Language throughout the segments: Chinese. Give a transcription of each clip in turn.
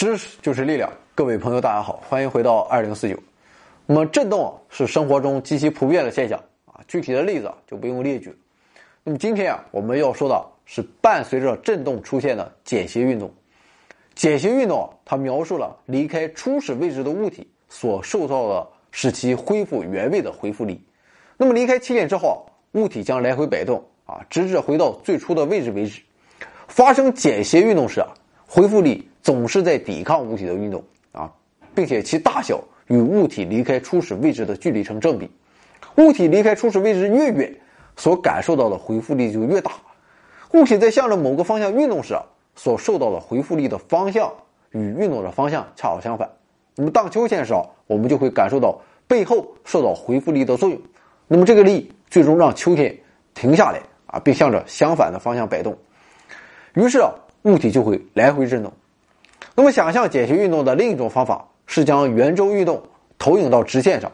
知识就是力量，各位朋友，大家好，欢迎回到二零四九。那么震动啊，是生活中极其普遍的现象啊，具体的例子就不用列举。那么今天啊，我们要说的是伴随着震动出现的简谐运动。简谐运动它描述了离开初始位置的物体所受到的使其恢复原位的恢复力。那么离开起点之后，物体将来回摆动啊，直至回到最初的位置为止。发生简谐运动时啊，恢复力。总是在抵抗物体的运动啊，并且其大小与物体离开初始位置的距离成正比。物体离开初始位置越远，所感受到的回复力就越大。物体在向着某个方向运动时啊，所受到的回复力的方向与运动的方向恰好相反。那么荡秋千时啊，我们就会感受到背后受到回复力的作用。那么这个力最终让秋千停下来啊，并向着相反的方向摆动。于是啊，物体就会来回震动。那么，想象简谐运动的另一种方法是将圆周运动投影到直线上，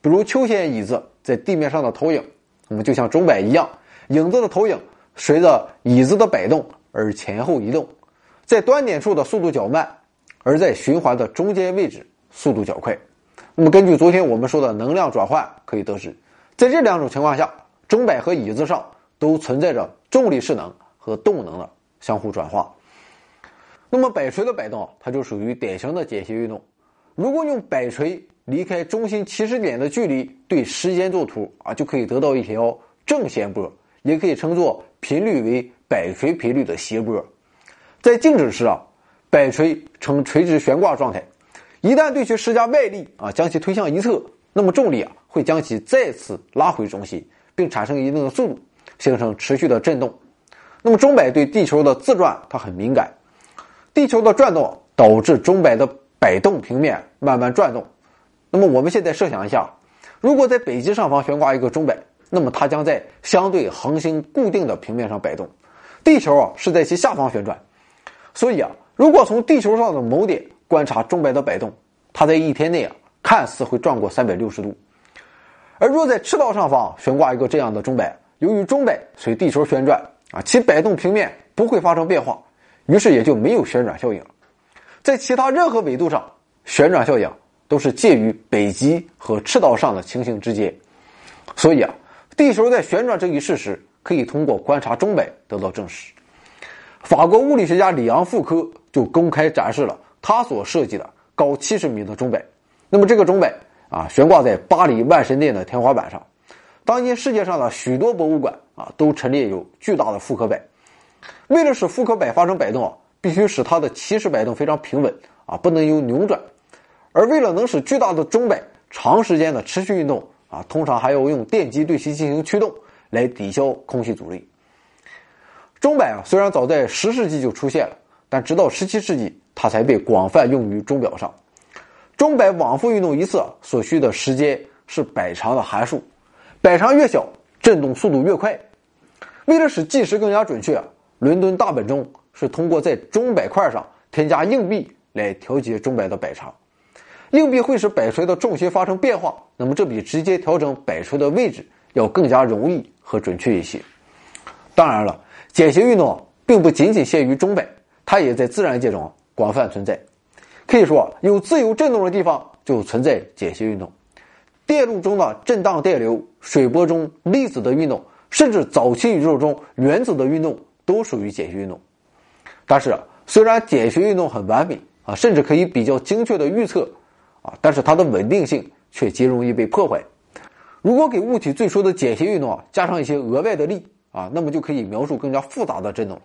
比如秋千椅子在地面上的投影，那么就像钟摆一样，影子的投影随着椅子的摆动而前后移动，在端点处的速度较慢，而在循环的中间位置速度较快。那么，根据昨天我们说的能量转换可以得知，在这两种情况下，钟摆和椅子上都存在着重力势能和动能的相互转化。那么摆锤的摆动，它就属于典型的间歇运动。如果用摆锤离开中心起始点的距离对时间作图啊，就可以得到一条正弦波，也可以称作频率为摆锤频率的斜波。在静止时啊，摆锤呈垂直悬挂状态，一旦对其施加外力啊，将其推向一侧，那么重力啊会将其再次拉回中心，并产生一定的速度，形成持续的震动。那么钟摆对地球的自转它很敏感。地球的转动导致钟摆的摆动平面慢慢转动。那么我们现在设想一下，如果在北极上方悬挂一个钟摆，那么它将在相对恒星固定的平面上摆动，地球啊是在其下方旋转。所以啊，如果从地球上的某点观察钟摆的摆动，它在一天内啊看似会转过三百六十度。而若在赤道上方悬挂一个这样的钟摆，由于钟摆随地球旋转啊，其摆动平面不会发生变化。于是也就没有旋转效应了，在其他任何纬度上，旋转效应都是介于北极和赤道上的情形之间。所以啊，地球在旋转这一事实可以通过观察钟摆得到证实。法国物理学家里昂·富科就公开展示了他所设计的高七十米的钟摆。那么这个钟摆啊，悬挂在巴黎万神殿的天花板上。当今世界上的许多博物馆啊，都陈列有巨大的复刻摆。为了使复刻摆发生摆动啊，必须使它的起始摆动非常平稳啊，不能有扭转。而为了能使巨大的钟摆长时间的持续运动啊，通常还要用电机对其进行驱动来抵消空气阻力。钟摆啊，虽然早在十世纪就出现了，但直到十七世纪，它才被广泛用于钟表上。钟摆往复运动一次所需的时间是摆长的函数，摆长越小，振动速度越快。为了使计时更加准确，伦敦大本钟是通过在钟摆块上添加硬币来调节钟摆的摆长。硬币会使摆锤的重心发生变化，那么这比直接调整摆锤的位置要更加容易和准确一些。当然了，简谐运动并不仅仅限于钟摆，它也在自然界中广泛存在。可以说，有自由振动的地方就存在简谐运动。电路中的震荡电流，水波中粒子的运动。甚至早期宇宙中原子的运动都属于间歇运动，但是虽然间歇运动很完美啊，甚至可以比较精确的预测啊，但是它的稳定性却极容易被破坏。如果给物体最初的简谐运动啊加上一些额外的力啊，那么就可以描述更加复杂的振动了。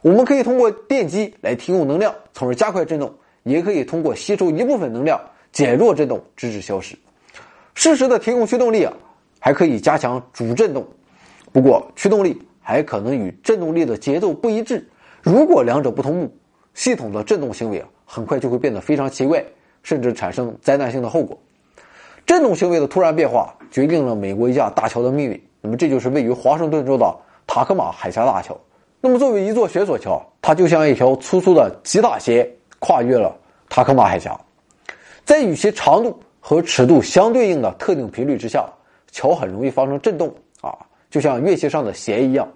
我们可以通过电机来提供能量，从而加快振动；也可以通过吸收一部分能量，减弱振动，直至消失。适时的提供驱动力啊，还可以加强主振动。不过，驱动力还可能与振动力的节奏不一致。如果两者不同步，系统的振动行为啊，很快就会变得非常奇怪，甚至产生灾难性的后果。振动行为的突然变化决定了美国一架大桥的命运。那么，这就是位于华盛顿州的塔克马海峡大桥。那么，作为一座悬索桥，它就像一条粗粗的吉大鞋，跨越了塔克马海峡。在与其长度和尺度相对应的特定频率之下，桥很容易发生震动啊。就像乐器上的弦一样，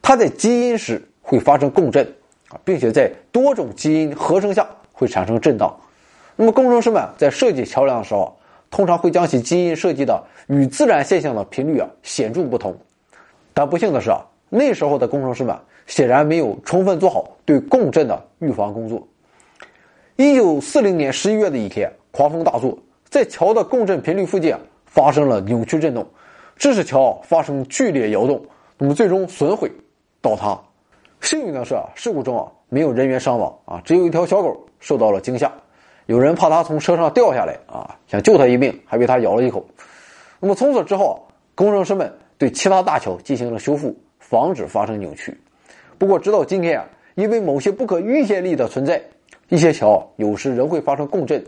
它在基因时会发生共振啊，并且在多种基因合成下会产生震荡。那么工程师们在设计桥梁的时候，通常会将其基因设计的与自然现象的频率啊显著不同。但不幸的是啊，那时候的工程师们显然没有充分做好对共振的预防工作。一九四零年十一月的一天，狂风大作，在桥的共振频率附近发生了扭曲震动，致使桥发生剧烈摇动，那么最终损毁倒塌。幸运的是啊，事故中啊没有人员伤亡啊，只有一条小狗受到了惊吓。有人怕它从车上掉下来啊，想救它一命，还被它咬了一口。那么从此之后，工程师们对其他大桥进行了修复，防止发生扭曲。不过直到今天啊，因为某些不可预见力的存在，一些桥有时仍会发生共振，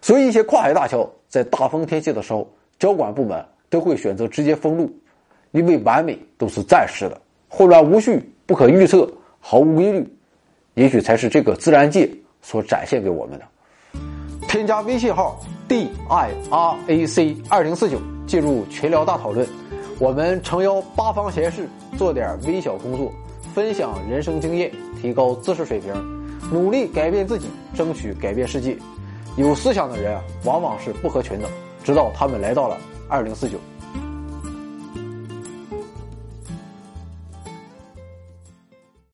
所以一些跨海大桥在大风天气的时候，交管部门都会选择直接封路，因为完美都是暂时的，混乱无序、不可预测、毫无规律，也许才是这个自然界所展现给我们的。添加微信号 d i r a c 二零四九，进入群聊大讨论。我们诚邀八方贤士做点微小工作，分享人生经验，提高知识水平，努力改变自己，争取改变世界。有思想的人往往是不合群的，直到他们来到了二零四九。